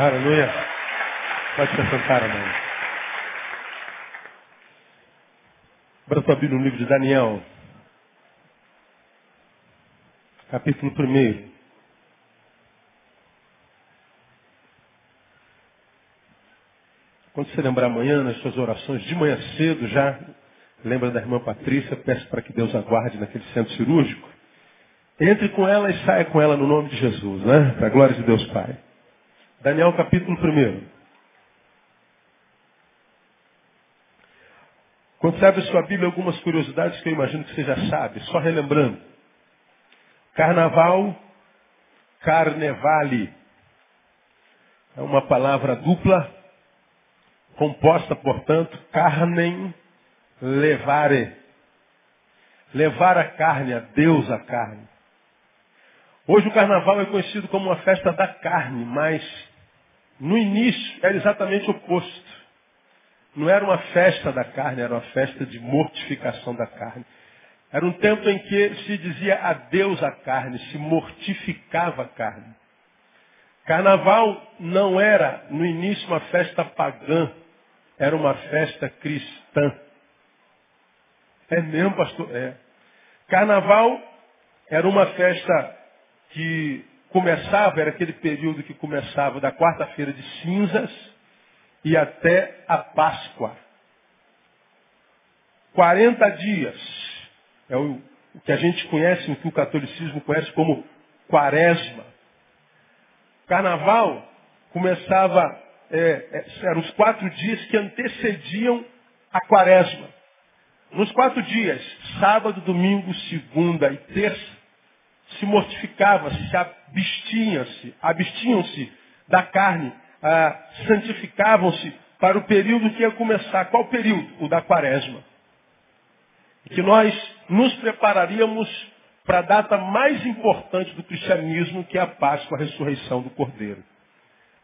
Aleluia. Pode se assentar, amém. Abra sua Bíblia no livro de Daniel. Capítulo 1. Quando você lembrar amanhã, nas suas orações, de manhã cedo já, lembra da irmã Patrícia, peço para que Deus aguarde naquele centro cirúrgico. Entre com ela e saia com ela no nome de Jesus, né? Para a glória de Deus Pai. Daniel capítulo 1. Quando você abre sua Bíblia, algumas curiosidades que eu imagino que você já sabe, só relembrando. Carnaval, carnevale. É uma palavra dupla, composta, portanto, carnem levare. Levar a carne, a Deus a carne. Hoje o carnaval é conhecido como uma festa da carne, mas no início era exatamente o oposto. Não era uma festa da carne, era uma festa de mortificação da carne. Era um tempo em que se dizia adeus à carne, se mortificava a carne. Carnaval não era, no início, uma festa pagã, era uma festa cristã. É mesmo, pastor? É. Carnaval era uma festa que começava, era aquele período que começava da quarta-feira de cinzas e até a Páscoa. 40 dias. É o, que a gente conhece, o que o catolicismo conhece como quaresma. Carnaval começava, é, é, eram os quatro dias que antecediam a quaresma. Nos quatro dias, sábado, domingo, segunda e terça, se mortificava-se, se abstinham-se, abstinham-se da carne, ah, santificavam-se para o período que ia começar. Qual período? O da quaresma. Que nós nos prepararíamos para a data mais importante do cristianismo, que é a Páscoa, a ressurreição do Cordeiro.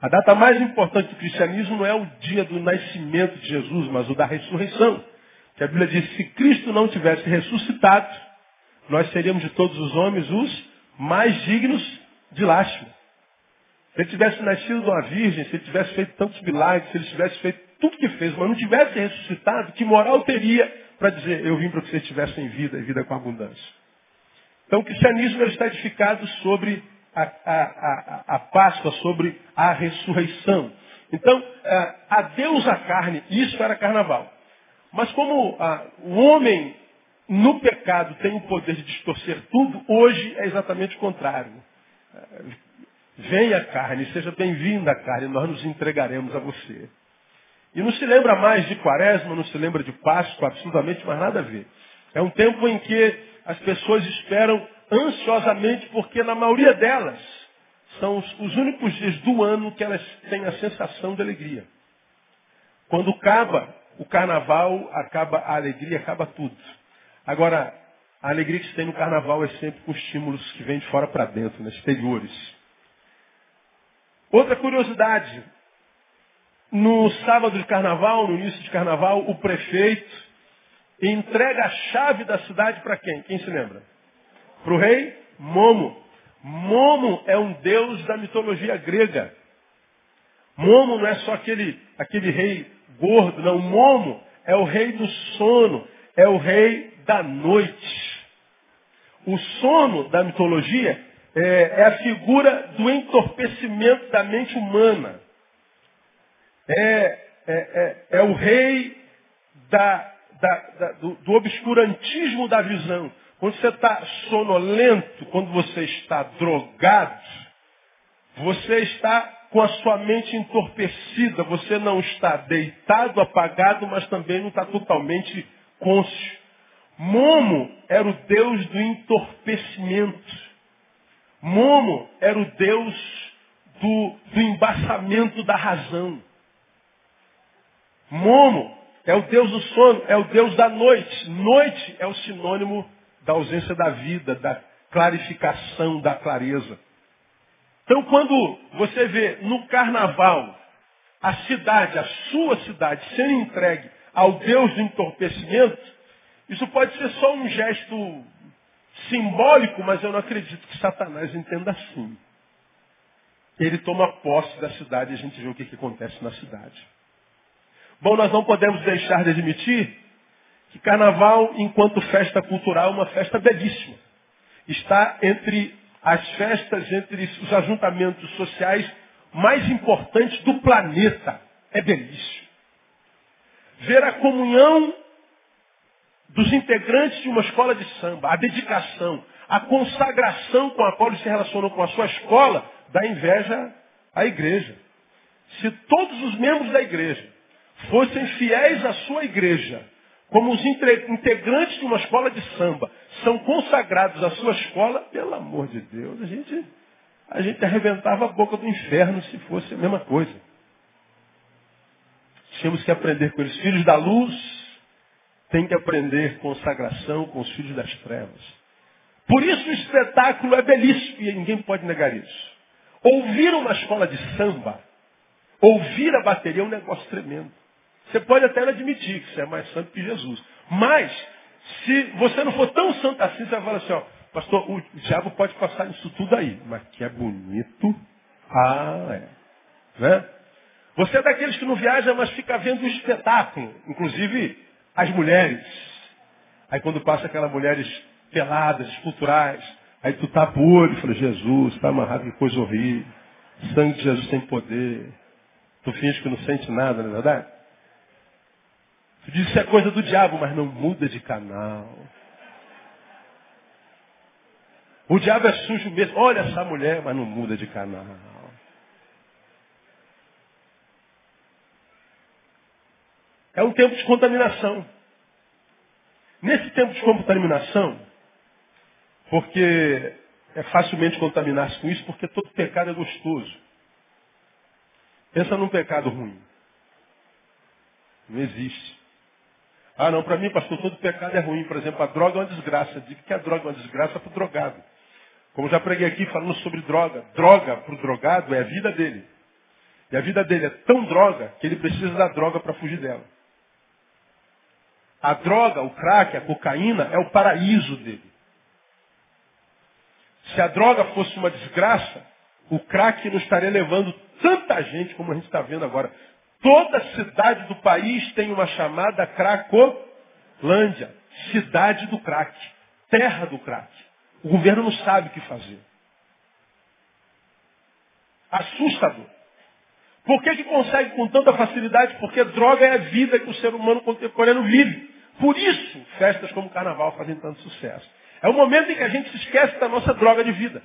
A data mais importante do cristianismo não é o dia do nascimento de Jesus, mas o da ressurreição. Que a Bíblia diz, se Cristo não tivesse ressuscitado, nós seríamos de todos os homens os mais dignos de lástima. Se ele tivesse nascido de uma virgem, se ele tivesse feito tantos milagres, se ele tivesse feito tudo que fez, mas não tivesse ressuscitado, que moral teria para dizer, eu vim para que vocês tivessem vida e vida com abundância? Então o cristianismo está edificado sobre a, a, a, a Páscoa, sobre a ressurreição. Então, a Deus a carne, isso era carnaval. Mas como o homem no pecado tem o poder de distorcer tudo, hoje é exatamente o contrário. Venha carne, seja bem-vinda carne, nós nos entregaremos a você. E não se lembra mais de quaresma, não se lembra de Páscoa, absolutamente mais nada a ver. É um tempo em que as pessoas esperam ansiosamente, porque na maioria delas são os, os únicos dias do ano que elas têm a sensação de alegria. Quando acaba o carnaval, acaba a alegria, acaba tudo. Agora, a alegria que se tem no carnaval é sempre com estímulos que vêm de fora para dentro, né, exteriores. Outra curiosidade. No sábado de carnaval, no início de carnaval, o prefeito entrega a chave da cidade para quem? Quem se lembra? Para o rei Momo. Momo é um deus da mitologia grega. Momo não é só aquele, aquele rei gordo, não. Momo é o rei do sono, é o rei da noite. O sono da mitologia é, é a figura do entorpecimento da mente humana. É, é, é, é o rei da, da, da, do, do obscurantismo da visão. Quando você está sonolento, quando você está drogado, você está com a sua mente entorpecida, você não está deitado, apagado, mas também não está totalmente cônscio. Momo era o deus do entorpecimento. Momo era o deus do, do embaçamento da razão. Momo é o deus do sono, é o deus da noite. Noite é o sinônimo da ausência da vida, da clarificação, da clareza. Então, quando você vê no carnaval a cidade, a sua cidade, sendo entregue ao Deus do entorpecimento, isso pode ser só um gesto simbólico, mas eu não acredito que Satanás entenda assim. ele toma posse da cidade e a gente vê o que, que acontece na cidade. Bom, nós não podemos deixar de admitir que carnaval, enquanto festa cultural, é uma festa belíssima. Está entre as festas, entre os ajuntamentos sociais mais importantes do planeta. É belíssimo. Ver a comunhão dos integrantes de uma escola de samba, a dedicação, a consagração com a qual eles se relacionam com a sua escola, dá inveja à igreja. Se todos os membros da igreja fossem fiéis à sua igreja, como os integrantes de uma escola de samba são consagrados à sua escola, pelo amor de Deus, a gente, a gente arrebentava a boca do inferno se fosse a mesma coisa. Tínhamos que aprender com eles. Filhos da luz têm que aprender consagração com os filhos das trevas. Por isso o espetáculo é belíssimo e ninguém pode negar isso. Ouvir uma escola de samba, ouvir a bateria é um negócio tremendo. Você pode até admitir que você é mais santo que Jesus. Mas, se você não for tão santo assim, você vai falar assim, ó, pastor, o diabo pode passar isso tudo aí. Mas que é bonito. Ah, é. Né? Você é daqueles que não viaja, mas fica vendo o espetáculo. Inclusive, as mulheres. Aí quando passa aquelas mulheres peladas, esculturais, aí tu tapa o olho e fala, Jesus, está amarrado, que coisa horrível. Sangue de Jesus tem poder. Tu finge que não sente nada, não é verdade? Tu diz que é coisa do diabo, mas não muda de canal. O diabo é sujo mesmo. Olha essa mulher, mas não muda de canal. É um tempo de contaminação. Nesse tempo de contaminação, porque é facilmente contaminar-se com isso, porque todo pecado é gostoso. Pensa num pecado ruim. Não existe. Ah, não, para mim, pastor, todo pecado é ruim. Por exemplo, a droga é uma desgraça. Digo que a droga é uma desgraça para o drogado. Como já preguei aqui falando sobre droga. Droga para o drogado é a vida dele. E a vida dele é tão droga que ele precisa da droga para fugir dela. A droga, o crack, a cocaína é o paraíso dele. Se a droga fosse uma desgraça, o crack não estaria levando tanta gente como a gente está vendo agora. Toda cidade do país tem uma chamada Cracolândia. Cidade do crack. Terra do crack. O governo não sabe o que fazer. Assustador. Por que, que consegue com tanta facilidade? Porque droga é a vida que o ser humano contemporâneo vive. Por isso, festas como o carnaval fazem tanto sucesso. É o momento em que a gente se esquece da nossa droga de vida.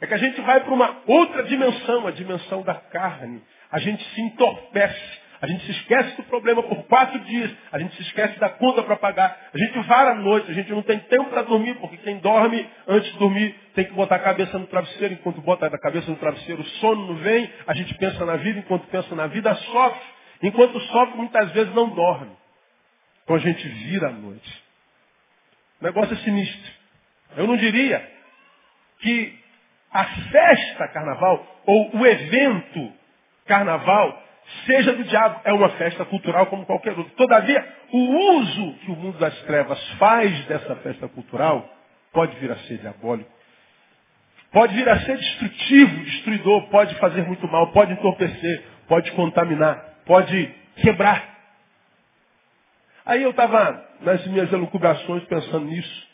É que a gente vai para uma outra dimensão, a dimensão da carne. A gente se entorpece. A gente se esquece do problema por quatro dias. A gente se esquece da conta para pagar. A gente vara à noite. A gente não tem tempo para dormir, porque quem dorme antes de dormir tem que botar a cabeça no travesseiro. Enquanto bota a cabeça no travesseiro, o sono não vem. A gente pensa na vida. Enquanto pensa na vida, sofre. Enquanto sofre, muitas vezes não dorme. Então a gente vira à noite. O negócio é sinistro. Eu não diria que a festa carnaval ou o evento carnaval seja do diabo. É uma festa cultural como qualquer outra. Todavia, o uso que o mundo das trevas faz dessa festa cultural pode vir a ser diabólico. Pode vir a ser destrutivo, destruidor, pode fazer muito mal, pode entorpecer, pode contaminar, pode quebrar. Aí eu estava nas minhas elucubrações pensando nisso.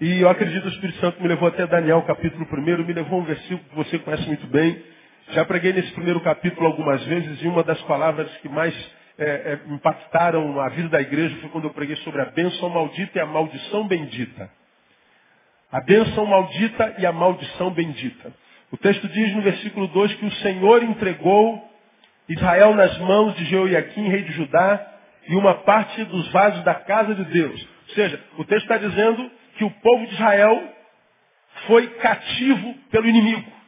E eu acredito que o Espírito Santo me levou até Daniel, capítulo 1, me levou a um versículo que você conhece muito bem. Já preguei nesse primeiro capítulo algumas vezes e uma das palavras que mais é, é, impactaram a vida da igreja foi quando eu preguei sobre a bênção maldita e a maldição bendita. A bênção maldita e a maldição bendita. O texto diz no versículo 2 que o Senhor entregou Israel nas mãos de Jeoiaquim, rei de Judá, e uma parte dos vasos da casa de Deus. Ou seja, o texto está dizendo que o povo de Israel foi cativo pelo inimigo.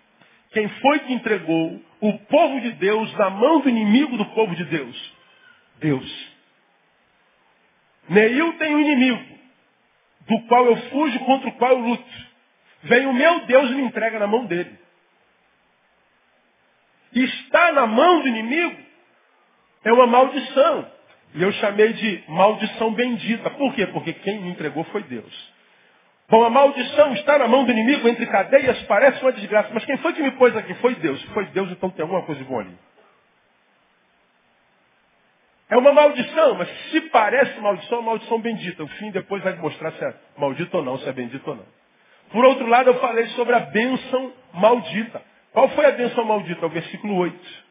Quem foi que entregou o povo de Deus na mão do inimigo do povo de Deus? Deus. Neil tem um inimigo, do qual eu fujo, contra o qual eu luto. Vem o meu Deus e me entrega na mão dele. Está na mão do inimigo é uma maldição. E eu chamei de maldição bendita. Por quê? Porque quem me entregou foi Deus. Bom, a maldição está na mão do inimigo entre cadeias, parece uma desgraça. Mas quem foi que me pôs aqui? Foi Deus. Foi Deus, então tem alguma coisa bom ali. É uma maldição, mas se parece maldição, é uma maldição bendita. O fim depois vai mostrar se é maldito ou não, se é bendito ou não. Por outro lado, eu falei sobre a bênção maldita. Qual foi a bênção maldita? O versículo 8.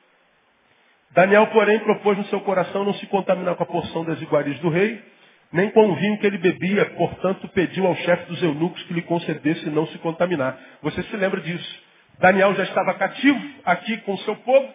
Daniel, porém, propôs no seu coração não se contaminar com a porção das iguarias do rei, nem com o vinho que ele bebia, portanto pediu ao chefe dos eunucos que lhe concedesse não se contaminar. Você se lembra disso? Daniel já estava cativo aqui com o seu povo,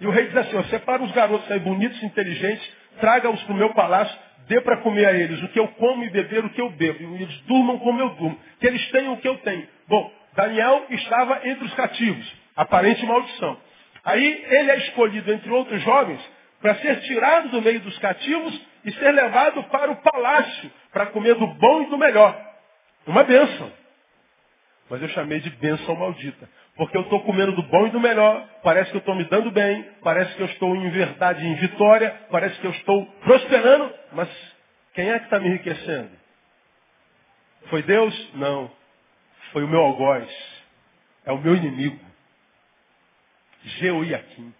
e o rei diz assim, ó, separa os garotos aí bonitos, inteligentes, traga-os para o meu palácio, dê para comer a eles o que eu como e beber o que eu bebo. E eles durmam como eu durmo. Que eles tenham o que eu tenho. Bom, Daniel estava entre os cativos. Aparente maldição. Aí ele é escolhido entre outros jovens para ser tirado do meio dos cativos e ser levado para o palácio para comer do bom e do melhor. Uma bênção. Mas eu chamei de bênção maldita. Porque eu estou comendo do bom e do melhor, parece que eu estou me dando bem, parece que eu estou em verdade, em vitória, parece que eu estou prosperando, mas quem é que está me enriquecendo? Foi Deus? Não. Foi o meu algoz. É o meu inimigo. Jeoiaquim.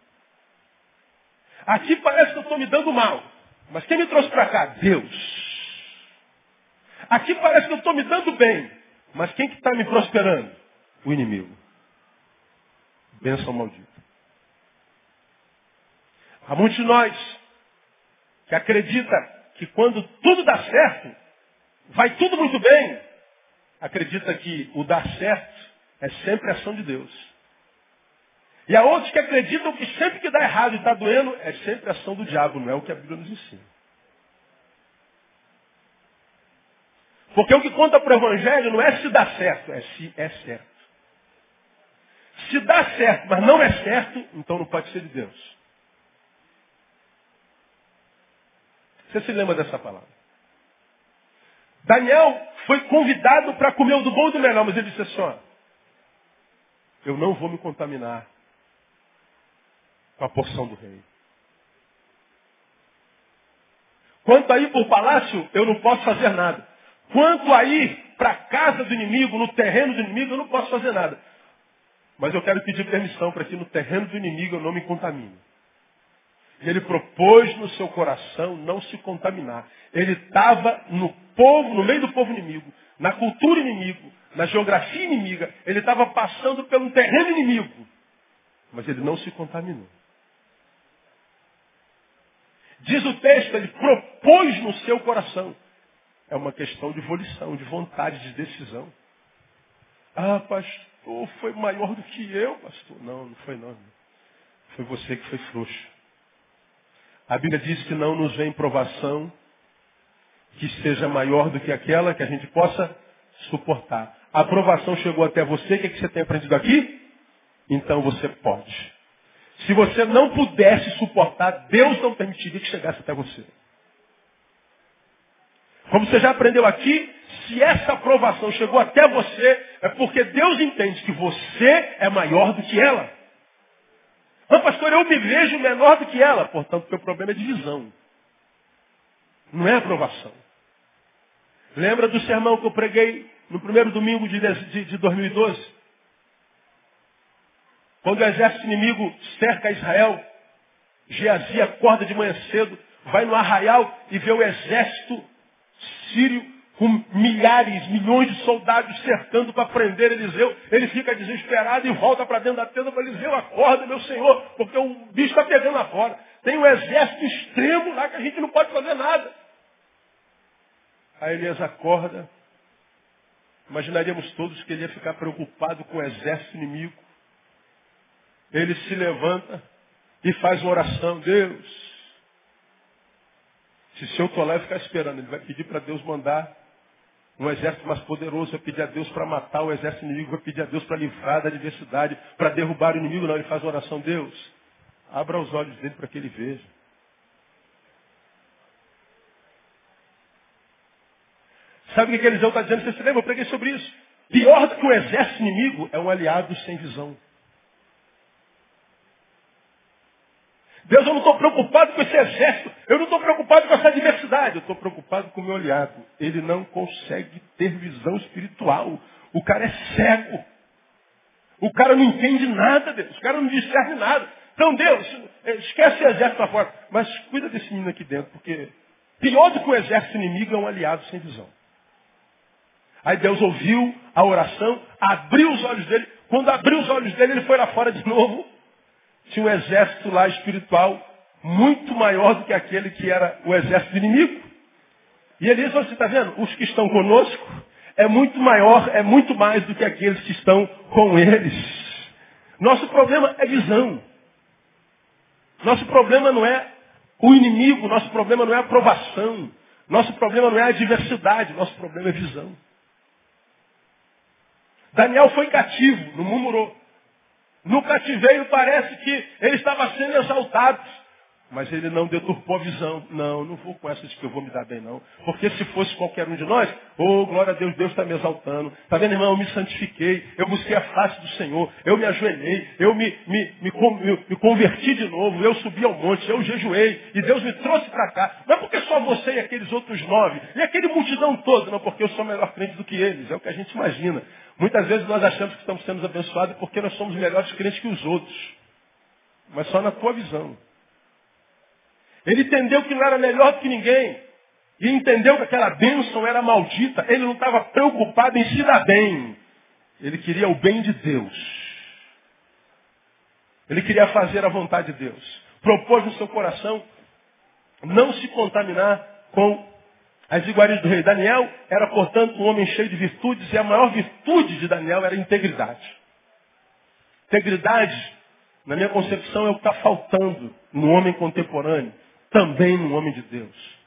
Aqui parece que eu estou me dando mal. Mas quem me trouxe para cá? Deus. Aqui parece que eu estou me dando bem. Mas quem que está me prosperando? O inimigo. Bênção maldita. Há muitos de nós que acredita que quando tudo dá certo, vai tudo muito bem. Acredita que o dar certo é sempre ação de Deus. E há outros que acreditam que sempre que dá errado e está doendo, é sempre ação do diabo, não é o que a Bíblia nos ensina. Porque o que conta para o Evangelho não é se dá certo, é se é certo. Se dá certo, mas não é certo, então não pode ser de Deus. Você se lembra dessa palavra? Daniel foi convidado para comer o do bom e do melhor, mas ele disse assim, ó, eu não vou me contaminar com a porção do rei. Quanto a ir para o palácio, eu não posso fazer nada. Quanto a ir para a casa do inimigo, no terreno do inimigo, eu não posso fazer nada. Mas eu quero pedir permissão para que no terreno do inimigo eu não me contamine. Ele propôs no seu coração não se contaminar. Ele estava no povo, no meio do povo inimigo, na cultura inimigo, na geografia inimiga. Ele estava passando pelo terreno inimigo. Mas ele não se contaminou. Diz o texto, ele propôs no seu coração. É uma questão de volição, de vontade, de decisão. Ah, pastor, foi maior do que eu, pastor. Não, não foi não. Foi você que foi frouxo. A Bíblia diz que não nos vem provação que seja maior do que aquela que a gente possa suportar. A aprovação chegou até você, o que, é que você tem aprendido aqui? Então você pode. Se você não pudesse suportar, Deus não permitiria que chegasse até você. Como você já aprendeu aqui, se essa aprovação chegou até você, é porque Deus entende que você é maior do que ela. Mas, pastor, eu me vejo menor do que ela. Portanto, o seu problema é divisão. Não é aprovação. Lembra do sermão que eu preguei no primeiro domingo de 2012? Quando o exército inimigo cerca Israel, Geazi acorda de manhã cedo, vai no arraial e vê o exército sírio com milhares, milhões de soldados cercando para prender Eliseu. Ele fica desesperado e volta para dentro da tenda para Eliseu, acorda, meu senhor, porque o bicho está pegando lá fora. Tem um exército extremo lá que a gente não pode fazer nada. Aí Elias acorda. Imaginaríamos todos que ele ia ficar preocupado com o exército inimigo ele se levanta e faz uma oração. Deus, se seu e ficar esperando, ele vai pedir para Deus mandar um exército mais poderoso, vai pedir a Deus para matar o exército inimigo, vai pedir a Deus para livrar da adversidade, para derrubar o inimigo. Não, ele faz uma oração. Deus, abra os olhos dele para que ele veja. Sabe o que Eliseu está dizendo? Você se lembra? Eu preguei sobre isso. Pior do que o exército inimigo é um aliado sem visão. Deus, eu não estou preocupado com esse exército. Eu não estou preocupado com essa diversidade. Eu estou preocupado com o meu aliado. Ele não consegue ter visão espiritual. O cara é cego. O cara não entende nada, Deus. O cara não discerne nada. Então, Deus, esquece o exército lá fora. Mas cuida desse menino aqui dentro, porque pior do que o exército inimigo é um aliado sem visão. Aí Deus ouviu a oração, abriu os olhos dele. Quando abriu os olhos dele, ele foi lá fora de novo. Tinha um exército lá espiritual muito maior do que aquele que era o exército inimigo. E ele disse, você está vendo? Os que estão conosco é muito maior, é muito mais do que aqueles que estão com eles. Nosso problema é visão. Nosso problema não é o inimigo, nosso problema não é a aprovação. Nosso problema não é a diversidade, nosso problema é visão. Daniel foi cativo, não murmurou. No cativeiro parece que ele estava sendo exaltado. Mas ele não deturpou a visão. Não, não vou com essa de que eu vou me dar bem, não. Porque se fosse qualquer um de nós, oh, glória a Deus, Deus está me exaltando. Está vendo, irmão? Eu me santifiquei, eu busquei a face do Senhor, eu me ajoelhei, eu me, me, me, me converti de novo, eu subi ao monte, eu jejuei, e Deus me trouxe para cá. Não é porque só você e aqueles outros nove, e aquele multidão todo, não porque eu sou melhor crente do que eles, é o que a gente imagina. Muitas vezes nós achamos que estamos sendo abençoados porque nós somos melhores crentes que os outros. Mas só na tua visão. Ele entendeu que não era melhor do que ninguém. E entendeu que aquela bênção era maldita. Ele não estava preocupado em se dar bem. Ele queria o bem de Deus. Ele queria fazer a vontade de Deus. Propôs no seu coração não se contaminar com as iguarias do rei. Daniel era, portanto, um homem cheio de virtudes, e a maior virtude de Daniel era integridade. Integridade, na minha concepção, é o que está faltando no homem contemporâneo também no homem de Deus.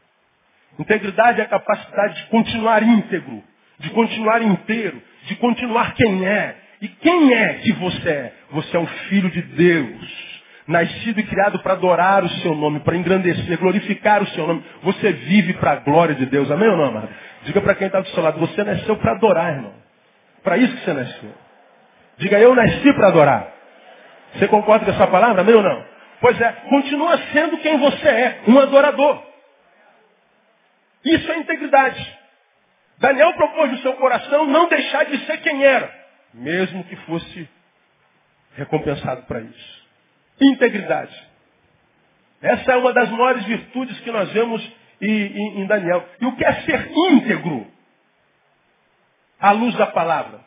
Integridade é a capacidade de continuar íntegro, de continuar inteiro, de continuar quem é. E quem é que você é? Você é um filho de Deus, nascido e criado para adorar o seu nome, para engrandecer, glorificar o seu nome. Você vive para a glória de Deus. Amém ou não, amado? Diga para quem está do seu lado, você nasceu para adorar, irmão. Para isso que você nasceu. Diga, eu nasci para adorar. Você concorda com essa palavra? Amém ou não? Pois é, continua sendo quem você é, um adorador. Isso é integridade. Daniel propôs no seu coração não deixar de ser quem era, mesmo que fosse recompensado para isso. Integridade. Essa é uma das maiores virtudes que nós vemos em Daniel. E o que é ser íntegro? À luz da palavra.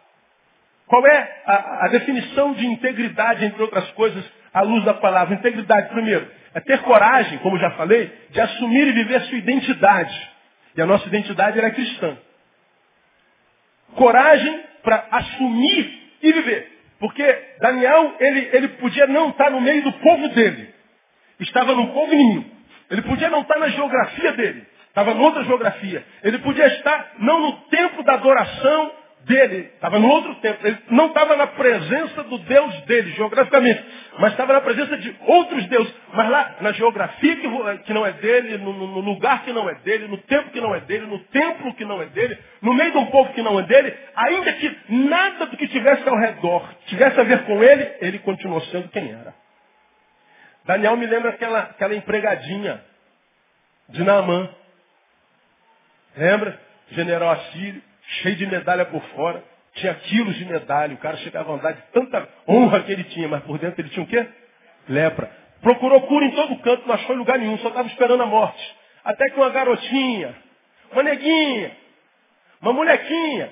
Qual é a, a definição de integridade, entre outras coisas, à luz da palavra. Integridade, primeiro, é ter coragem, como já falei, de assumir e viver a sua identidade. E a nossa identidade era cristã. Coragem para assumir e viver. Porque Daniel, ele, ele podia não estar no meio do povo dele. Estava no povo inimigo. Ele podia não estar na geografia dele. Estava em outra geografia. Ele podia estar não no tempo da adoração dele, estava no outro tempo. Ele não estava na presença do Deus dele, geograficamente, mas estava na presença de outros deuses. Mas lá, na geografia que, que não é dele, no, no, lugar que não é dele, no tempo que não é dele, no templo que não é dele, no meio de um povo que não é dele, ainda que nada do que tivesse ao redor tivesse a ver com ele, ele continuou sendo quem era. Daniel me lembra aquela, aquela empregadinha de Naamã. Lembra? General assírio cheio de medalha por fora, tinha quilos de medalha, o cara chegava a andar de tanta honra que ele tinha, mas por dentro ele tinha o quê? Lepra. Procurou cura em todo canto, não achou lugar nenhum, só estava esperando a morte. Até que uma garotinha, uma neguinha, uma molequinha,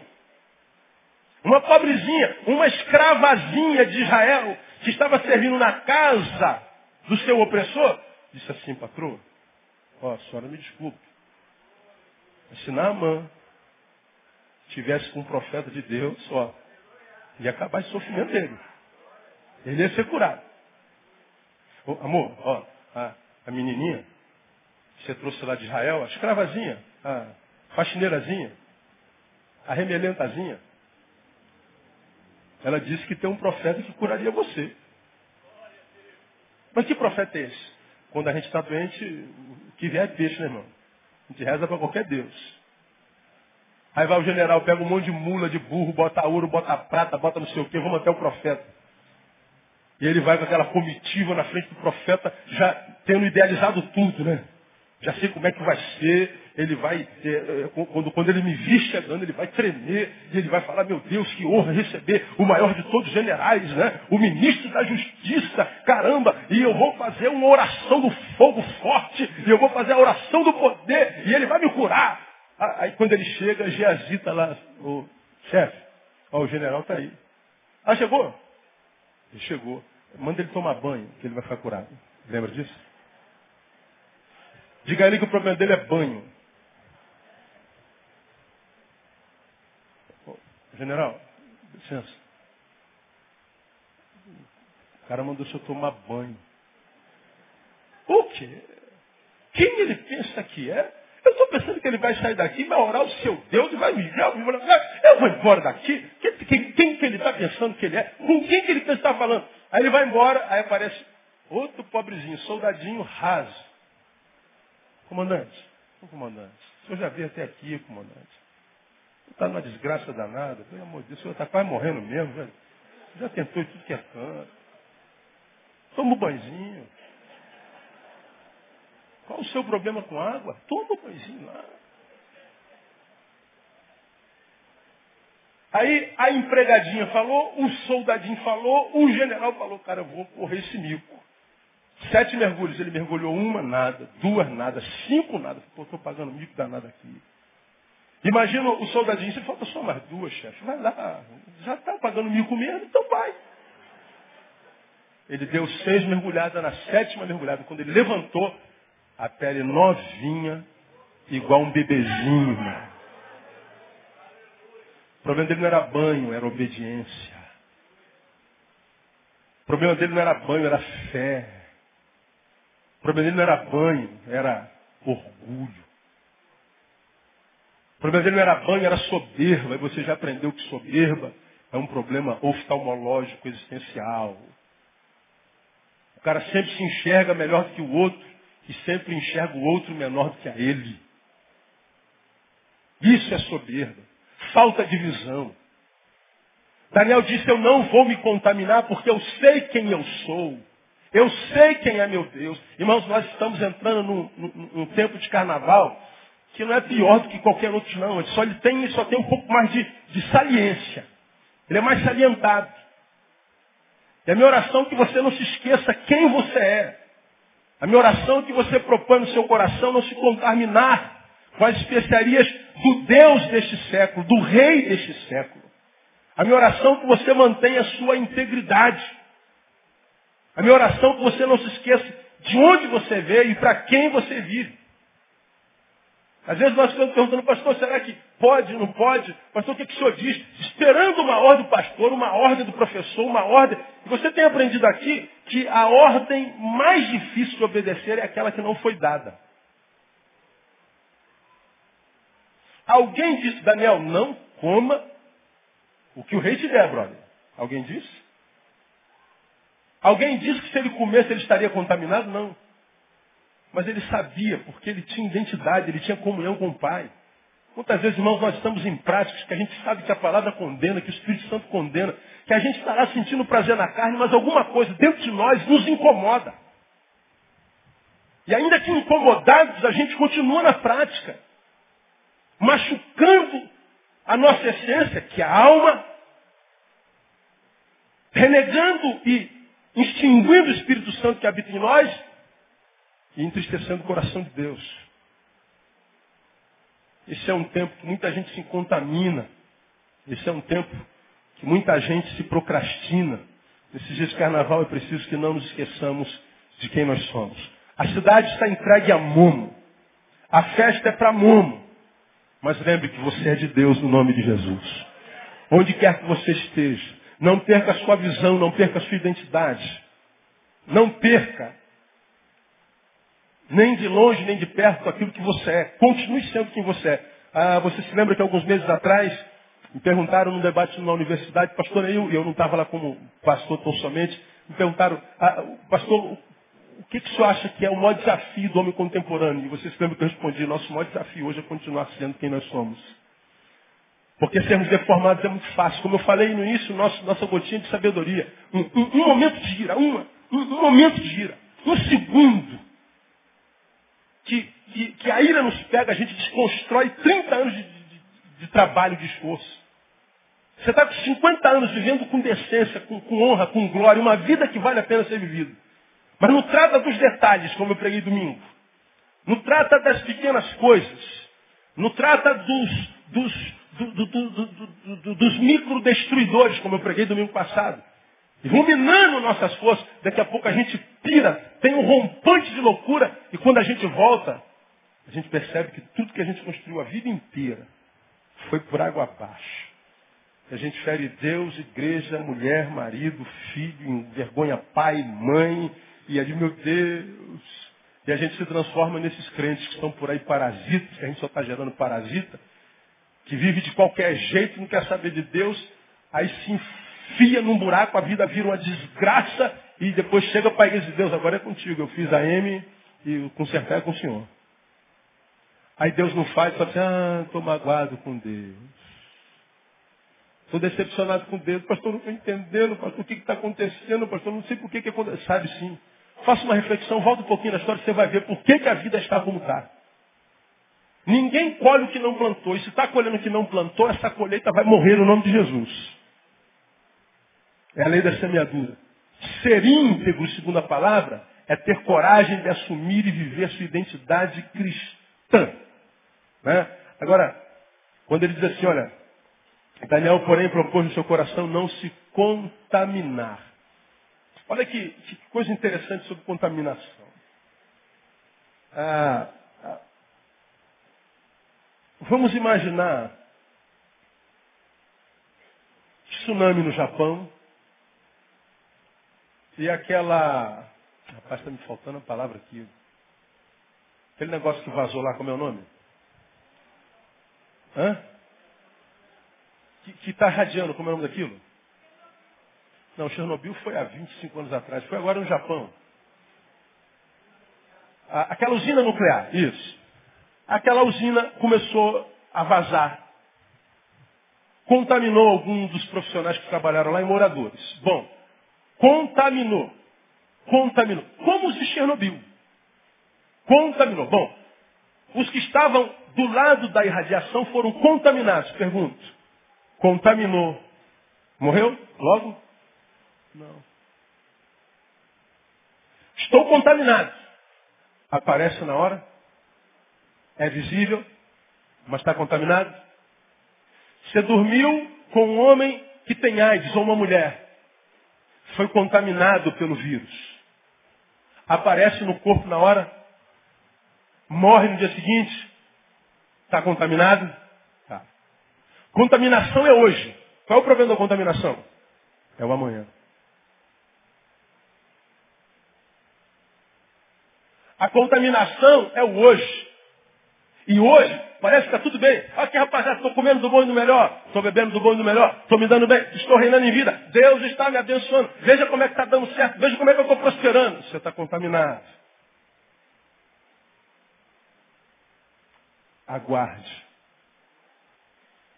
uma pobrezinha, uma escravazinha de Israel, que estava servindo na casa do seu opressor, disse assim, patroa, ó, a senhora me desculpe, esse Naamã tivesse com um profeta de Deus, ó, ia acabar esse sofrimento dele. Ele ia ser curado. Ô, amor, ó, a, a menininha que você trouxe lá de Israel, a escravazinha, a faxineirazinha, a remelentazinha, ela disse que tem um profeta que curaria você. Mas que profeta é esse? Quando a gente está doente, que vier é peixe, né, irmão? A gente reza para qualquer Deus. Aí vai o general, pega um monte de mula, de burro, bota ouro, bota prata, bota não sei o quê, vamos até o profeta. E ele vai com aquela comitiva na frente do profeta, já tendo idealizado tudo, né? Já sei como é que vai ser. Ele vai, é, quando, quando ele me vir chegando, ele vai tremer. E ele vai falar, meu Deus, que honra receber o maior de todos os generais, né? O ministro da justiça, caramba. E eu vou fazer uma oração do fogo forte. E eu vou fazer a oração do poder. E ele vai me curar. Aí quando ele chega, Geazi está lá, o chefe, ó, o general está aí. Ah, chegou? Ele chegou. Manda ele tomar banho, que ele vai ficar curado. Lembra disso? Diga a ele que o problema dele é banho. General, licença. O cara mandou o senhor tomar banho. O quê? Quem ele pensa que é? Eu estou pensando que ele vai sair daqui, vai orar o seu Deus e vai me Eu vou embora daqui. Quem, quem, que ele está pensando que ele é? Com quem que ele está falando? Aí ele vai embora, aí aparece outro pobrezinho, soldadinho raso. Comandante, comandante, o senhor já veio até aqui, comandante. Está numa desgraça danada, pelo amor de Deus, o senhor está quase morrendo mesmo, velho. Já tentou tudo que é canto. Toma um banhozinho. Qual o seu problema com água? Toma banhozinho lá. Aí a empregadinha falou, o soldadinho falou, o general falou, cara, eu vou correr esse mico. Sete mergulhos, ele mergulhou uma, nada, duas, nada, cinco, nada. Pô, estou pagando mico danado aqui. Imagina o soldadinho, você falta só mais duas, chefe. Vai lá, já está pagando mico mesmo, então vai. Ele deu seis mergulhadas na sétima mergulhada. Quando ele levantou, a pele novinha, igual um bebezinho. O problema dele não era banho, era obediência. O problema dele não era banho, era fé. O problema dele não era banho, era orgulho. O problema dele não era banho, era soberba. E você já aprendeu que soberba é um problema oftalmológico existencial. O cara sempre se enxerga melhor que o outro e sempre enxerga o outro menor do que a ele. Isso é soberba falta de visão. Daniel disse, eu não vou me contaminar porque eu sei quem eu sou. Eu sei quem é meu Deus. Irmãos, nós estamos entrando num, num, num tempo de carnaval que não é pior do que qualquer outro, não. Ele só, ele tem, só tem um pouco mais de, de saliência. Ele é mais salientado. E a minha oração é que você não se esqueça quem você é. A minha oração é que você propõe no seu coração não se contaminar com as especiarias do Deus deste século, do Rei deste século. A minha oração é que você mantenha a sua integridade. A minha oração é que você não se esqueça de onde você veio e para quem você vive. Às vezes nós ficamos perguntando, pastor, será que pode, não pode? Pastor, o que, que o senhor diz? Esperando uma ordem do pastor, uma ordem do professor, uma ordem. E você tem aprendido aqui que a ordem mais difícil de obedecer é aquela que não foi dada. Alguém disse, Daniel, não coma o que o rei te der, brother. Alguém disse? Alguém disse que se ele comesse ele estaria contaminado? Não. Mas ele sabia, porque ele tinha identidade, ele tinha comunhão com o Pai. Quantas vezes, irmãos, nós estamos em práticas que a gente sabe que a palavra condena, que o Espírito Santo condena, que a gente estará sentindo prazer na carne, mas alguma coisa dentro de nós nos incomoda. E ainda que incomodados, a gente continua na prática machucando a nossa essência, que é a alma, renegando e extinguindo o Espírito Santo que habita em nós e entristecendo o coração de Deus. Esse é um tempo que muita gente se contamina. Esse é um tempo que muita gente se procrastina. Nesses dias de carnaval é preciso que não nos esqueçamos de quem nós somos. A cidade está entregue a Momo. A festa é para Momo. Mas lembre que você é de Deus no nome de Jesus. Onde quer que você esteja, não perca a sua visão, não perca a sua identidade. Não perca, nem de longe, nem de perto, aquilo que você é. Continue sendo quem você é. Ah, você se lembra que alguns meses atrás me perguntaram num debate numa universidade, pastor, eu, eu não estava lá como pastor tão somente, me perguntaram, ah, pastor, o que, que o senhor acha que é o maior desafio do homem contemporâneo? E vocês lembram que eu respondi, nosso maior desafio hoje é continuar sendo quem nós somos. Porque sermos deformados é muito fácil. Como eu falei no início, nosso, nossa gotinha de sabedoria. Um, um, um momento de ira, uma, um, um, momento de ira. Um segundo. Que, que, que, a ira nos pega, a gente desconstrói 30 anos de, de, de trabalho, de esforço. Você está com 50 anos vivendo com decência, com, com honra, com glória, uma vida que vale a pena ser vivida. Mas não trata dos detalhes, como eu preguei domingo. Não trata das pequenas coisas. Não trata dos, dos, do, do, do, dos microdestruidores, como eu preguei domingo passado. Iluminando nossas forças. Daqui a pouco a gente pira, tem um rompante de loucura. E quando a gente volta, a gente percebe que tudo que a gente construiu a vida inteira foi por água abaixo. A gente fere Deus, igreja, mulher, marido, filho, envergonha pai, mãe, e ali, meu Deus. E a gente se transforma nesses crentes que estão por aí parasitas, que a gente só está gerando parasita, que vive de qualquer jeito, não quer saber de Deus, aí se enfia num buraco, a vida vira uma desgraça e depois chega para a igreja de Deus, agora é contigo, eu fiz a M e consertar é com o Senhor. Aí Deus não faz, só assim, ah, estou magoado com Deus. Estou decepcionado com Deus, pastor, não estou entendendo, pastor, o que está acontecendo, pastor, não sei por que, que acontece. Sabe sim. Faça uma reflexão, volta um pouquinho na história, você vai ver por que, que a vida está como está. Ninguém colhe o que não plantou. E se está colhendo o que não plantou, essa colheita vai morrer no nome de Jesus. É a lei da semeadura. Ser íntegro, segundo a palavra, é ter coragem de assumir e viver sua identidade cristã. Né? Agora, quando ele diz assim, olha, Daniel, porém, propôs no seu coração não se contaminar. Olha que, que coisa interessante sobre contaminação. Ah, Vamos imaginar tsunami no Japão e aquela. Rapaz, está me faltando a palavra aqui. Aquele negócio que vazou lá, como é o nome? Hã? Que está irradiando, como é o nome daquilo? Não, Chernobyl foi há 25 anos atrás, foi agora no Japão. aquela usina nuclear, isso aquela usina começou a vazar. Contaminou alguns dos profissionais que trabalharam lá em moradores. Bom, contaminou. Contaminou. Como os de Chernobyl. Contaminou. Bom, os que estavam do lado da irradiação foram contaminados. Pergunto. Contaminou. Morreu logo? Não. Estou contaminado. Aparece na hora? É visível, mas está contaminado. Você dormiu com um homem que tem AIDS ou uma mulher. Foi contaminado pelo vírus. Aparece no corpo na hora. Morre no dia seguinte. Está contaminado? Tá. Contaminação é hoje. Qual é o problema da contaminação? É o amanhã. A contaminação é o hoje. E hoje, parece que está tudo bem. Olha aqui, rapaziada, estou comendo do bom e do melhor. Estou bebendo do bom e do melhor. Estou me dando bem. Estou reinando em vida. Deus está me abençoando. Veja como é que está dando certo. Veja como é que eu estou prosperando. Você está contaminado. Aguarde.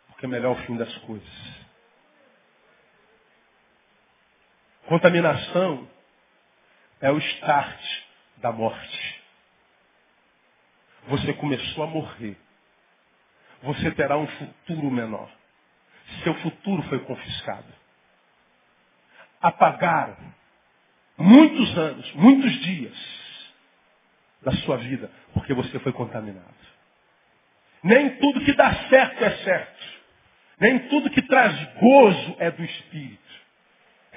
Porque é melhor o fim das coisas. Contaminação é o start da morte. Você começou a morrer. Você terá um futuro menor. Seu futuro foi confiscado. Apagaram muitos anos, muitos dias da sua vida, porque você foi contaminado. Nem tudo que dá certo é certo. Nem tudo que traz gozo é do Espírito.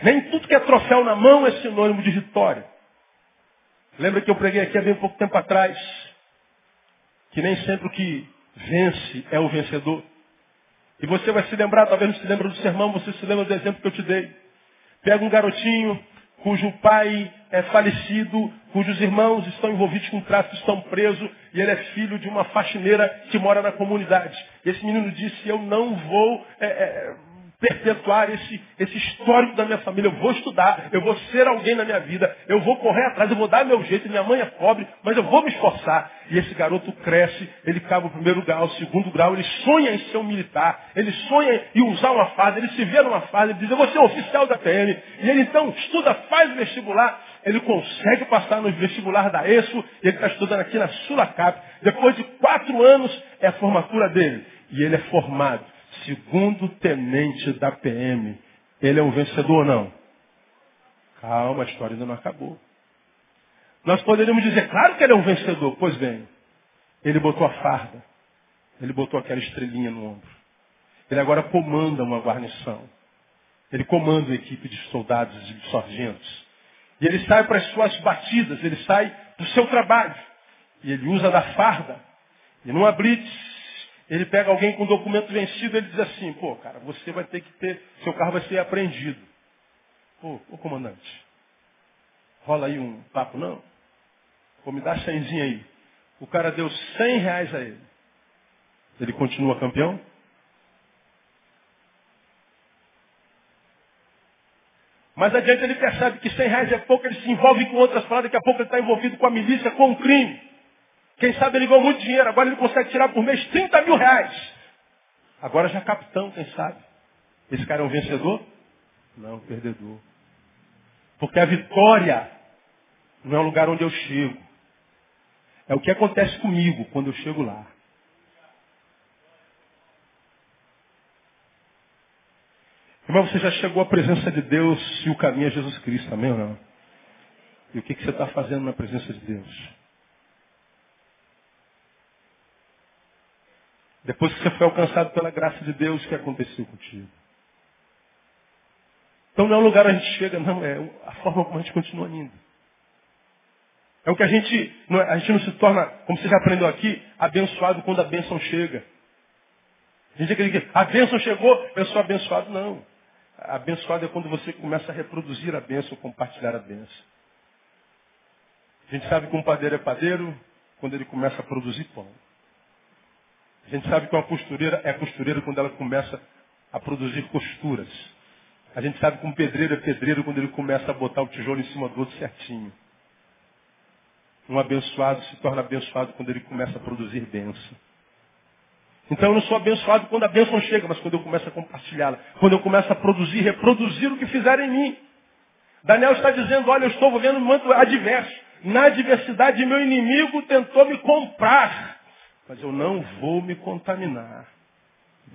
Nem tudo que é troféu na mão é sinônimo de vitória. Lembra que eu preguei aqui há bem pouco tempo atrás que nem sempre o que vence é o vencedor. E você vai se lembrar, talvez não se lembra do sermão, você se lembra do exemplo que eu te dei. Pega um garotinho cujo pai é falecido, cujos irmãos estão envolvidos com tráfico, estão presos, e ele é filho de uma faxineira que mora na comunidade. Esse menino disse, eu não vou é, é, perpetuar esse, esse histórico da minha família. Eu vou estudar, eu vou ser alguém na minha vida, eu vou correr atrás, eu vou dar meu jeito. Minha mãe é pobre, mas eu vou me esforçar. E esse garoto cresce, ele cava o primeiro grau, o segundo grau, ele sonha em ser um militar, ele sonha em usar uma farda, ele se vê numa farda, ele diz, eu vou ser um oficial da PM. E ele então estuda, faz vestibular, ele consegue passar no vestibular da ESO, e ele está estudando aqui na Sulacap. Depois de quatro anos é a formatura dele. E ele é formado segundo tenente da PM, ele é um vencedor ou não? Calma, a história ainda não acabou. Nós poderíamos dizer, claro que ele é um vencedor. Pois bem, ele botou a farda. Ele botou aquela estrelinha no ombro. Ele agora comanda uma guarnição. Ele comanda uma equipe de soldados e de sargentos. E ele sai para as suas batidas, ele sai do seu trabalho. E ele usa da farda. E numa blitz, ele pega alguém com documento vencido ele diz assim, pô, cara, você vai ter que ter, seu carro vai ser apreendido. Pô, ô comandante, rola aí um papo, não? Pô, me dá cenzinha aí. O cara deu cem reais a ele. Ele continua campeão? Mas adiante ele percebe que cem reais é pouco, ele se envolve com outras paradas, daqui a pouco ele está envolvido com a milícia, com o crime. Quem sabe ele ganhou muito dinheiro, agora ele consegue tirar por mês 30 mil reais. Agora já é capitão, quem sabe? Esse cara é um vencedor? Não, perdedor. Porque a vitória não é o lugar onde eu chego. É o que acontece comigo quando eu chego lá. Irmão, você já chegou à presença de Deus e o caminho é Jesus Cristo, amém ou não? E o que, que você está fazendo na presença de Deus? Depois que você foi alcançado pela graça de Deus, o que aconteceu contigo? Então não é o lugar onde a gente chega, não, é a forma como a gente continua indo. É o que a gente, é, a gente não se torna, como você já aprendeu aqui, abençoado quando a bênção chega. A gente acredita que a bênção chegou, eu sou abençoado. Não. Abençoado é quando você começa a reproduzir a bênção, compartilhar a bênção. A gente sabe que um padeiro é padeiro quando ele começa a produzir pão. A gente sabe que uma costureira é costureira quando ela começa a produzir costuras. A gente sabe que um pedreiro é pedreiro quando ele começa a botar o tijolo em cima do outro certinho. Um abençoado se torna abençoado quando ele começa a produzir bênção. Então eu não sou abençoado quando a bênção chega, mas quando eu começo a compartilhá-la. Quando eu começo a produzir, reproduzir o que fizeram em mim. Daniel está dizendo, olha, eu estou vivendo um momento adverso. Na adversidade, meu inimigo tentou me comprar. Mas eu não vou me contaminar.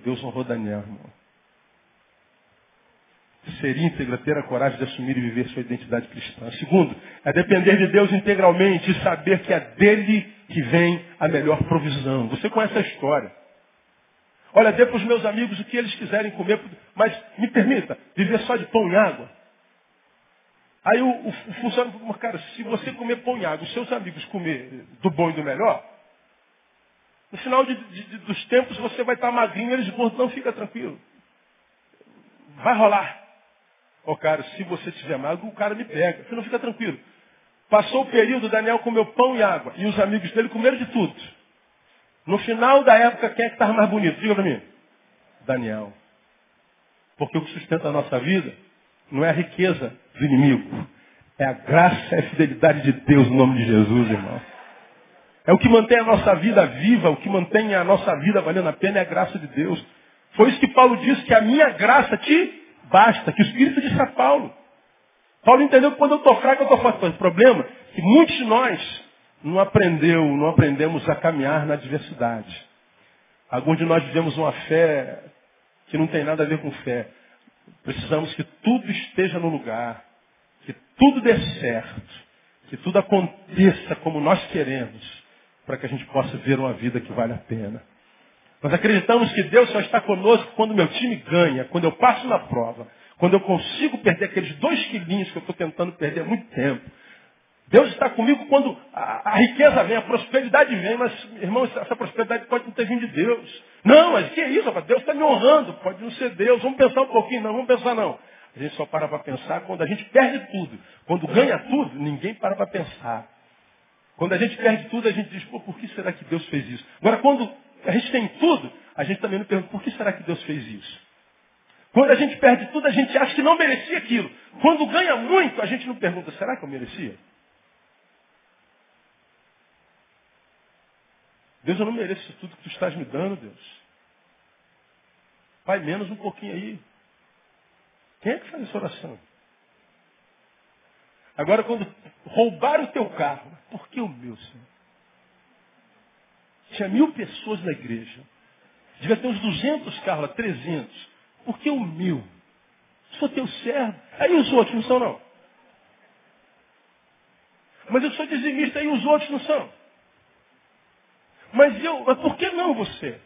Deus honrou Daniel, irmão. Ser íntegra, ter a coragem de assumir e viver sua identidade cristã. Segundo, é depender de Deus integralmente e saber que é dele que vem a melhor provisão. Você conhece a história. Olha, dê para os meus amigos o que eles quiserem comer, mas me permita, viver só de pão e água. Aí o, o, funcionário falou, cara, se você comer pão e água, os seus amigos comer do bom e do melhor, no final de, de, dos tempos você vai estar magrinho, eles gordos, não fica tranquilo. Vai rolar. Ô oh, cara, se você tiver magro, o cara me pega. Você não fica tranquilo. Passou o período, Daniel comeu pão e água. E os amigos dele comeram de tudo. No final da época, quem é que estava mais bonito? Diga para mim. Daniel. Porque o que sustenta a nossa vida não é a riqueza do inimigo. É a graça e a fidelidade de Deus no nome de Jesus, irmão. É o que mantém a nossa vida viva, o que mantém a nossa vida valendo a pena é a graça de Deus. Foi isso que Paulo disse, que a minha graça te basta, que o Espírito disse a Paulo. Paulo entendeu que quando eu estou fraco, eu estou forte. O problema é que muitos de nós não aprendeu, não aprendemos a caminhar na adversidade. Alguns de nós vivemos uma fé que não tem nada a ver com fé. Precisamos que tudo esteja no lugar, que tudo dê certo, que tudo aconteça como nós queremos para que a gente possa ver uma vida que vale a pena. Nós acreditamos que Deus só está conosco quando meu time ganha, quando eu passo na prova, quando eu consigo perder aqueles dois quilinhos que eu estou tentando perder há muito tempo. Deus está comigo quando a, a, riqueza vem, a prosperidade vem, mas, irmão, essa prosperidade pode não ter vindo de Deus. Não, mas que é isso, rapaz? Deus está me honrando, pode não ser Deus. Vamos pensar um pouquinho, não, vamos pensar não. A gente só para para pensar quando a gente perde tudo. Quando ganha tudo, ninguém para para pensar. Quando a gente perde tudo, a gente diz, pô, por que será que Deus fez isso? Agora, quando a gente tem tudo, a gente também não pergunta, por que será que Deus fez isso? Quando a gente perde tudo, a gente acha que não merecia aquilo. Quando ganha muito, a gente não pergunta, será que eu merecia? Deus, eu não mereço tudo que tu estás me dando, Deus. Vai menos um pouquinho aí. Quem é que faz essa oração? Agora, quando roubaram o teu carro, por que o meu, Senhor? Tinha mil pessoas na igreja. Devia ter uns 200 carros, 300. Por que o meu? Sou teu servo. Aí os outros não são, não. Mas eu sou dizimista, aí os outros não são. Mas eu, mas por que não você?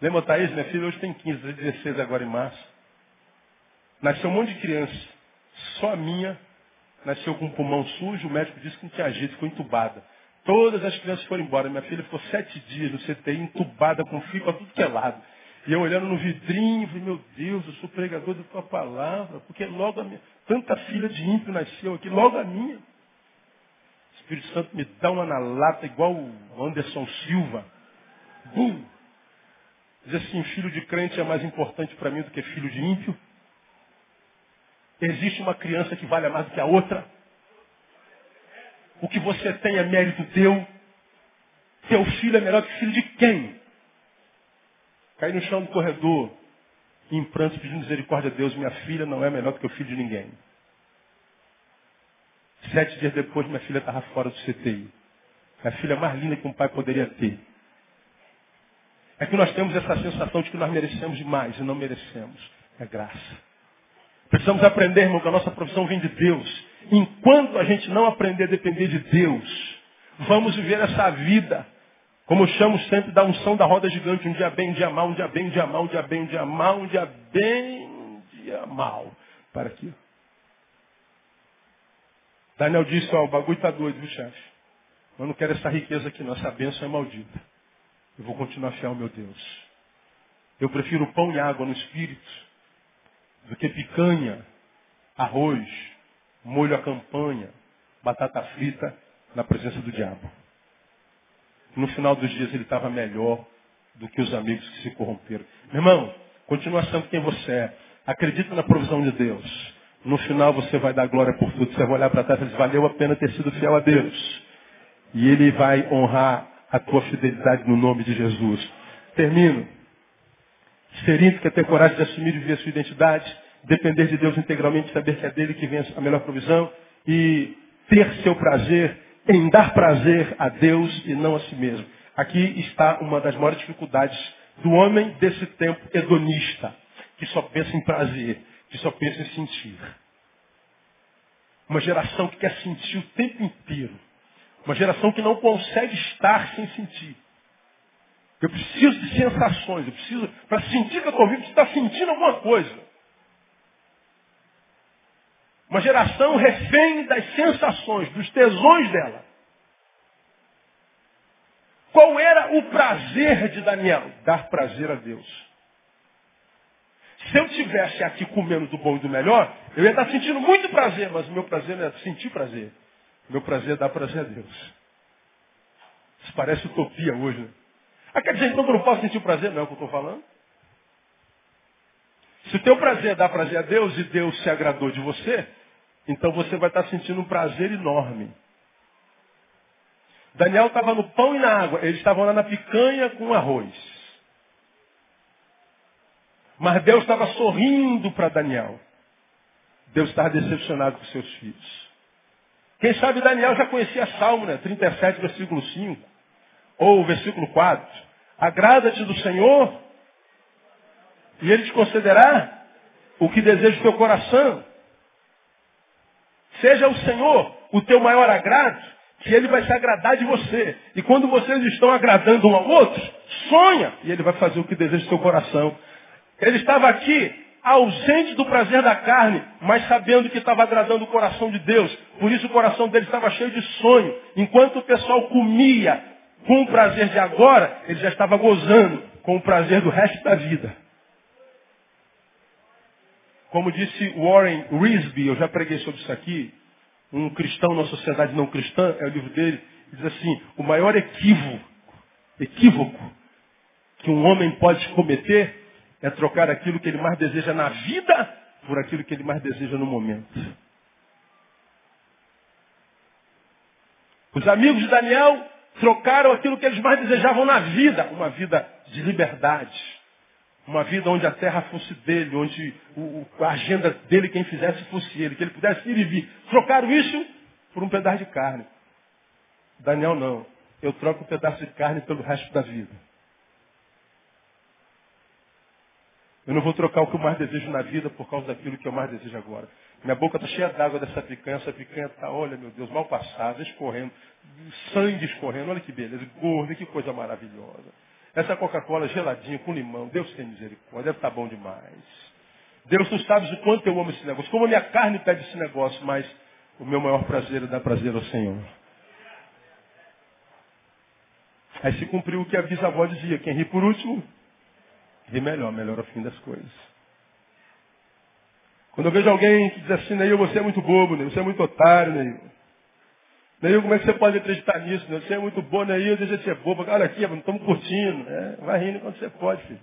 Lembra Thaís, minha filha, hoje tem 15, 16 agora em março. Nasceu um monte de criança. Só a minha nasceu com o pulmão sujo, o médico disse que não tinha jeito, ficou entubada. Todas as crianças foram embora. Minha filha ficou sete dias no CTI, entubada com fio para tudo que é lado. E eu olhando no vidrinho, falei, meu Deus, eu sou pregador da tua palavra, porque logo a minha, tanta filha de ímpio nasceu aqui, logo a minha. O Espírito Santo me dá uma na lata, igual o Anderson Silva. Bum! Diz assim, filho de crente é mais importante para mim do que filho de ímpio. Existe uma criança que vale mais do que a outra. O que você tem é mérito teu. Teu filho é melhor que filho de quem? Cai no chão do corredor, em pranto, pedindo misericórdia a Deus. Minha filha não é melhor do que o filho de ninguém. Sete dias depois, minha filha estava fora do CTI. A filha mais linda que um pai poderia ter. É que nós temos essa sensação de que nós merecemos demais e não merecemos. É graça. Precisamos aprender, irmão, que a nossa profissão vem de Deus. Enquanto a gente não aprender a depender de Deus, vamos viver essa vida, como chamo sempre da unção da roda gigante, um dia bem, um dia mal, um dia bem, um dia mal, um dia bem, um dia mal, um dia bem, um dia mal. Para aqui. Daniel disse, ó, o bagulho está doido, viu, chefe? Eu não quero essa riqueza aqui, nossa bênção é maldita. Eu vou continuar fiel meu Deus. Eu prefiro pão e água no espírito do que picanha, arroz, molho à campanha, batata frita na presença do diabo. No final dos dias ele estava melhor do que os amigos que se corromperam. Meu irmão, continua sendo quem você é. Acredita na provisão de Deus. No final você vai dar glória por tudo. Você vai olhar para trás e dizer, valeu a pena ter sido fiel a Deus. E Ele vai honrar a tua fidelidade no nome de Jesus. Termino. Ser íntegro é ter coragem de assumir e viver a sua identidade, depender de Deus integralmente, saber que é dele que vem a melhor provisão e ter seu prazer em dar prazer a Deus e não a si mesmo. Aqui está uma das maiores dificuldades do homem desse tempo hedonista, que só pensa em prazer, que só pensa em sentir. Uma geração que quer sentir o tempo inteiro. Uma geração que não consegue estar sem sentir. Eu preciso de sensações. Eu preciso, para sentir que eu estou vivo, está sentindo alguma coisa. Uma geração refém das sensações, dos tesões dela. Qual era o prazer de Daniel? Dar prazer a Deus. Se eu tivesse aqui comendo do bom e do melhor, eu ia estar sentindo muito prazer, mas o meu prazer não é sentir prazer. O meu prazer é dar prazer a Deus. Isso parece utopia hoje, né? Ah, quer dizer então que eu não posso sentir prazer? Não é o que eu estou falando. Se o teu prazer dar prazer a Deus e Deus se agradou de você, então você vai estar sentindo um prazer enorme. Daniel estava no pão e na água. Eles estavam lá na picanha com arroz. Mas Deus estava sorrindo para Daniel. Deus estava decepcionado com seus filhos. Quem sabe Daniel já conhecia Salmo, né? 37, versículo 5. Ou versículo 4. Agrada-te do Senhor e Ele te concederá o que deseja o teu coração. Seja o Senhor o teu maior agrado, que Ele vai se agradar de você. E quando vocês estão agradando um ao outro, sonha e Ele vai fazer o que deseja o teu coração. Ele estava aqui ausente do prazer da carne, mas sabendo que estava agradando o coração de Deus. Por isso o coração dele estava cheio de sonho. Enquanto o pessoal comia com o prazer de agora, ele já estava gozando com o prazer do resto da vida. Como disse Warren Risby, eu já preguei sobre isso aqui, um cristão na sociedade não cristã, é o livro dele, diz assim, o maior equívoco, equívoco que um homem pode cometer é trocar aquilo que ele mais deseja na vida por aquilo que ele mais deseja no momento. Os amigos de Daniel trocaram aquilo que eles mais desejavam na vida, uma vida de liberdade. Uma vida onde a terra fosse dele, onde o, a agenda dele, quem fizesse, fosse ele, que ele pudesse ir e vir. Trocaram isso por um pedaço de carne. Daniel não. Eu troco um pedaço de carne pelo resto da vida. Eu não vou trocar o que eu mais desejo na vida por causa daquilo que eu mais desejo agora. Minha boca está cheia d'água dessa picanha. Essa picanha está, olha meu Deus, mal passada, escorrendo, sangue escorrendo. Olha que beleza, gordo, que coisa maravilhosa. Essa Coca-Cola geladinha com limão, Deus tem misericórdia, deve estar tá bom demais. Deus, tu sabes o quanto eu amo esse negócio. Como a minha carne pede esse negócio, mas o meu maior prazer é dar prazer ao Senhor. Aí se cumpriu o que a bisavó dizia, quem ri por último, ri melhor, melhor ao fim das coisas. Quando eu vejo alguém que diz assim, Neil, você é muito bobo, Neil, você é muito otário, Neil. Neil, como é que você pode acreditar nisso? Neil? Você é muito bom, Neil, deixa de ser bobo. Olha aqui, estamos curtindo. É, vai rindo quando você pode, filho.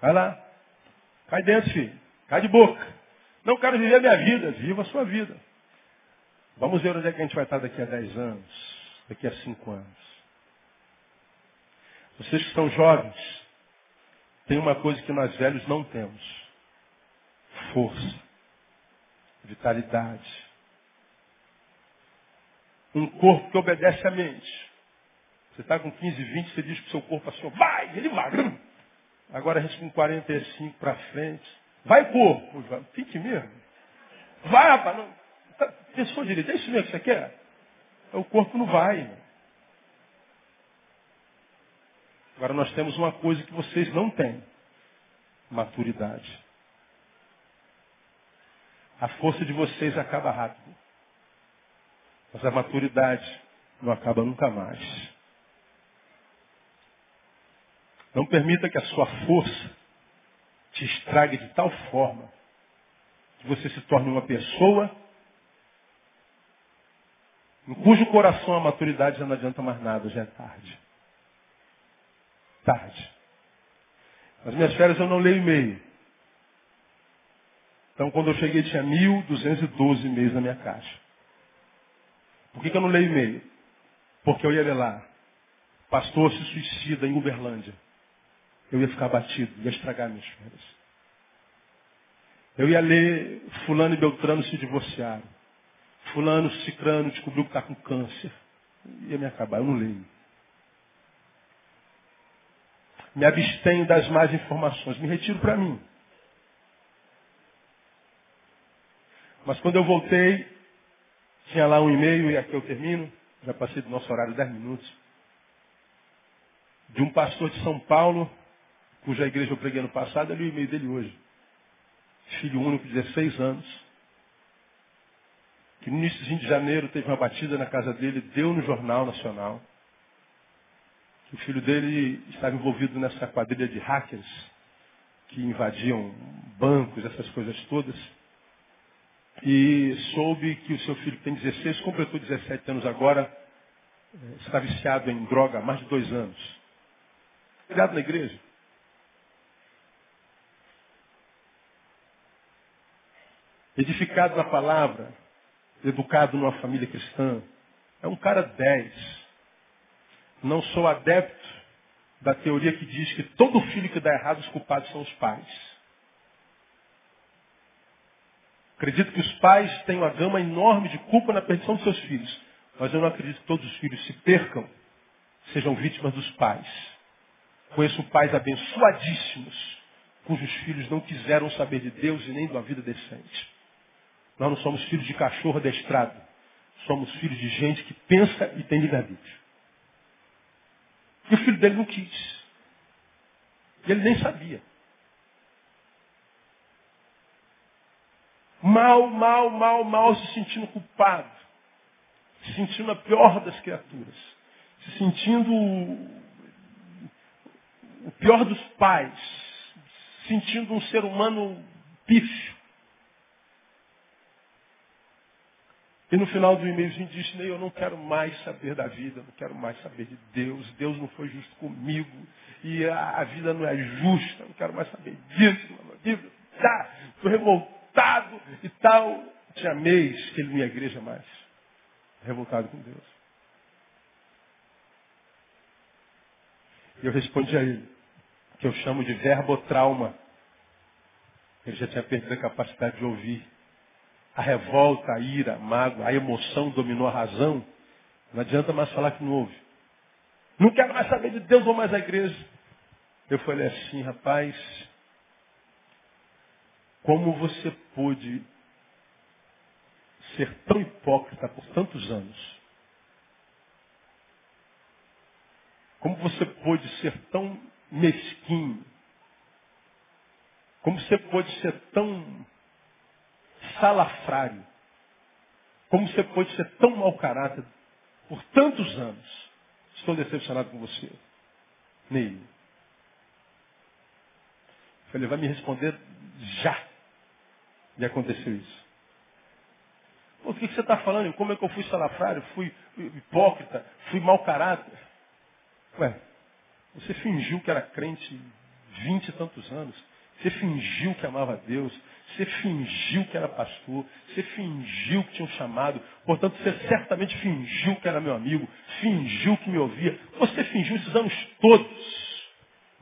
Vai lá. Cai dentro, filho. Cai de boca. Não quero viver a minha vida. Viva a sua vida. Vamos ver onde é que a gente vai estar daqui a 10 anos, daqui a 5 anos. Vocês que são jovens, tem uma coisa que nós velhos não temos. Força. Vitalidade um corpo que obedece à mente. Você está com 15, 20, você diz para o seu corpo assim, vai, ele vai. Agora a gente com 45 para frente. Vai, corpo. Fique mesmo. Vai, rapaz. Tá, pensou direito, é isso mesmo que você quer? O corpo não vai. Agora nós temos uma coisa que vocês não têm. Maturidade. A força de vocês acaba rápido. Mas a maturidade não acaba nunca mais. Não permita que a sua força te estrague de tal forma que você se torne uma pessoa em cujo coração a maturidade já não adianta mais nada, já é tarde. Tarde. Nas minhas férias eu não leio e-mail. Então quando eu cheguei tinha 1.212 e-mails na minha caixa. Por que, que eu não leio e-mail? Porque eu ia ler lá. Pastor se suicida em Uberlândia. Eu ia ficar batido, ia estragar minhas férias. Eu ia ler fulano e Beltrano se divorciaram. Fulano, Cicrano descobriu que está com câncer. Ia me acabar, eu não leio. Me abstenho das más informações, me retiro para mim. Mas quando eu voltei, tinha lá um e-mail, e aqui eu termino, já passei do nosso horário 10 minutos, de um pastor de São Paulo, cuja igreja eu preguei no passado, eu li o e-mail dele hoje. Filho único, 16 anos, que no início de janeiro teve uma batida na casa dele, deu no Jornal Nacional, que o filho dele estava envolvido nessa quadrilha de hackers que invadiam bancos, essas coisas todas e soube que o seu filho tem 16, completou 17 anos agora, eh, está viciado em droga há mais de dois anos. Cuidado na igreja. Edificado na palavra, educado numa família cristã. É um cara 10. Não sou adepto da teoria que diz que todo filho que dá errado, os culpados são os pais. Acredito que os pais têm uma gama enorme de culpa na perdição dos seus filhos. Mas eu não acredito que todos os filhos se percam, sejam vítimas dos pais. Conheço pais abençoadíssimos, cujos filhos não quiseram saber de Deus e nem de uma vida decente. Nós não somos filhos de cachorro adestrado. Somos filhos de gente que pensa e tem livre-arbítrio. E o filho dele não quis. E ele nem sabia. Mal, mal, mal, mal, se sentindo culpado, se sentindo a pior das criaturas, se sentindo o pior dos pais, sentindo um ser humano pífio. E no final do e-mailzinho disse, Ney, eu não quero mais saber da vida, não quero mais saber de Deus. Deus não foi justo comigo. E a, a vida não é justa, não quero mais saber disso. A vida tá, estou revoltado e tal. Tinha mês que ele não ia à igreja mais. Revoltado com Deus. E eu respondi a ele, que eu chamo de verbotrauma. Ele já tinha perdido a capacidade de ouvir. A revolta, a ira, a mágoa, a emoção dominou a razão. Não adianta mais falar que não ouve. Não quero mais saber de Deus, vou mais à igreja. Eu falei assim, rapaz, como você pôde ser tão hipócrita por tantos anos? Como você pôde ser tão mesquinho? Como você pôde ser tão salafrário? Como você pôde ser tão mau caráter por tantos anos? Estou decepcionado com você. Ney. Falei, vai me responder já. E aconteceu isso. o que, que você está falando? Como é que eu fui salafrário? Fui hipócrita? Fui mau caráter? Ué, você fingiu que era crente vinte e tantos anos. Você fingiu que amava Deus. Você fingiu que era pastor. Você fingiu que tinha um chamado. Portanto, você certamente fingiu que era meu amigo. Fingiu que me ouvia. Você fingiu esses anos todos.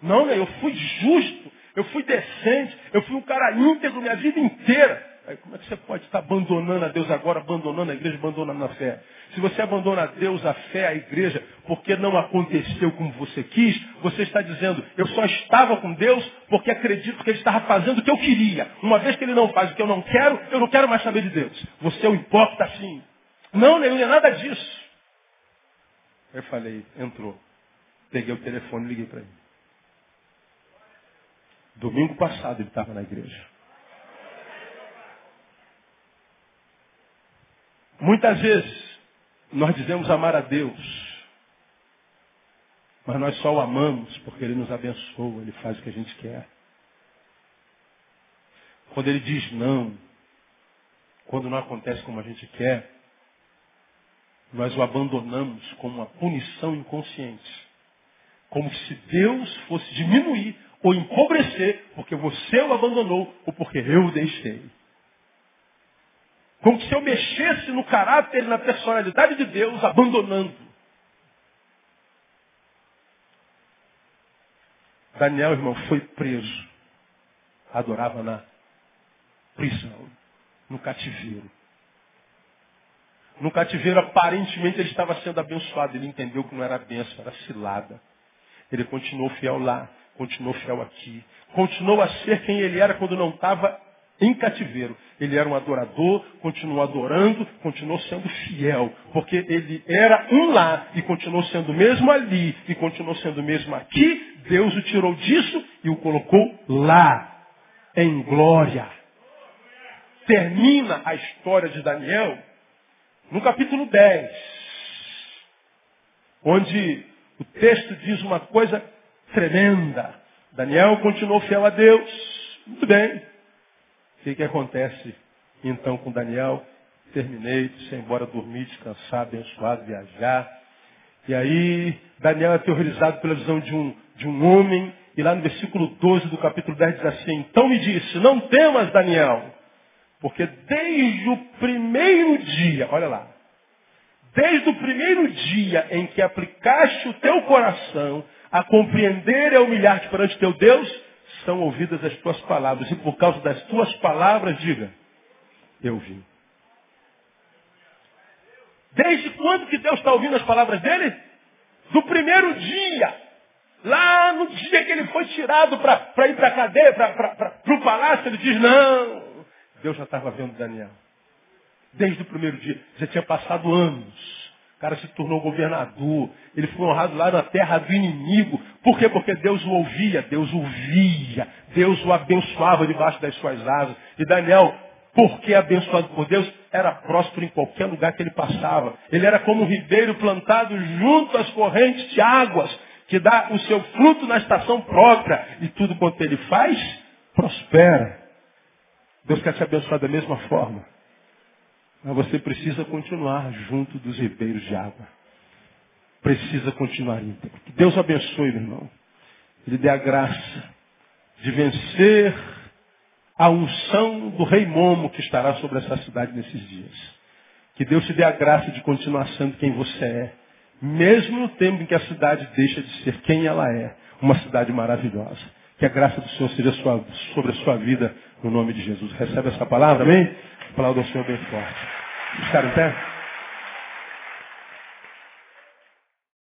Não, né? Eu fui justo. Eu fui decente. Eu fui um cara íntegro minha vida inteira. Aí, como é que você pode estar abandonando a Deus agora, abandonando a igreja, abandonando a fé? Se você abandona a Deus, a fé, a igreja, porque não aconteceu como você quis, você está dizendo, eu só estava com Deus porque acredito que Ele estava fazendo o que eu queria. Uma vez que Ele não faz o que eu não quero, eu não quero mais saber de Deus. Você é um hipócrita assim. Não, não é nada disso. Eu falei, entrou. Peguei o telefone e liguei para ele. Domingo passado ele estava na igreja. Muitas vezes nós dizemos amar a Deus, mas nós só o amamos porque Ele nos abençoa, Ele faz o que a gente quer. Quando Ele diz não, quando não acontece como a gente quer, nós o abandonamos como uma punição inconsciente. Como se Deus fosse diminuir ou empobrecer porque você o abandonou ou porque eu o deixei. Como se eu mexesse no caráter e na personalidade de Deus, abandonando. Daniel, irmão, foi preso. Adorava na prisão, no cativeiro. No cativeiro, aparentemente, ele estava sendo abençoado. Ele entendeu que não era bênção, era cilada. Ele continuou fiel lá, continuou fiel aqui. Continuou a ser quem ele era quando não estava em cativeiro. Ele era um adorador, continuou adorando, continuou sendo fiel, porque ele era um lá e continuou sendo mesmo ali e continuou sendo mesmo aqui. Deus o tirou disso e o colocou lá, em glória. Termina a história de Daniel no capítulo 10, onde o texto diz uma coisa tremenda. Daniel continuou fiel a Deus. Muito bem. O que, que acontece então com Daniel? Terminei, disse embora dormir, descansar, abençoado, viajar. E aí, Daniel é terrorizado pela visão de um, de um homem, e lá no versículo 12 do capítulo 10 diz assim, então me disse, não temas, Daniel, porque desde o primeiro dia, olha lá, desde o primeiro dia em que aplicaste o teu coração a compreender e a humilhar-te perante teu Deus, são ouvidas as tuas palavras. E por causa das tuas palavras, diga, eu vim. Desde quando que Deus está ouvindo as palavras dele? Do primeiro dia. Lá no dia que ele foi tirado para ir para a cadeia, para o palácio, ele diz, não. Deus já estava vendo Daniel. Desde o primeiro dia. Já tinha passado anos cara se tornou governador. Ele foi honrado lá na terra do inimigo. Por quê? Porque Deus o ouvia, Deus o via, Deus o abençoava debaixo das suas asas. E Daniel, porque abençoado por Deus, era próspero em qualquer lugar que ele passava. Ele era como um ribeiro plantado junto às correntes de águas, que dá o seu fruto na estação própria. E tudo quanto ele faz, prospera. Deus quer te abençoar da mesma forma. Mas você precisa continuar junto dos ribeiros de água. Precisa continuar íntegro. Que Deus abençoe, meu irmão. Ele dê a graça de vencer a unção do rei Momo que estará sobre essa cidade nesses dias. Que Deus te dê a graça de continuar sendo quem você é. Mesmo no tempo em que a cidade deixa de ser quem ela é. Uma cidade maravilhosa. Que a graça do Senhor seja sobre a sua vida no nome de Jesus. Recebe essa palavra, amém? A palavra do Senhor bem forte. Ficaram em pé?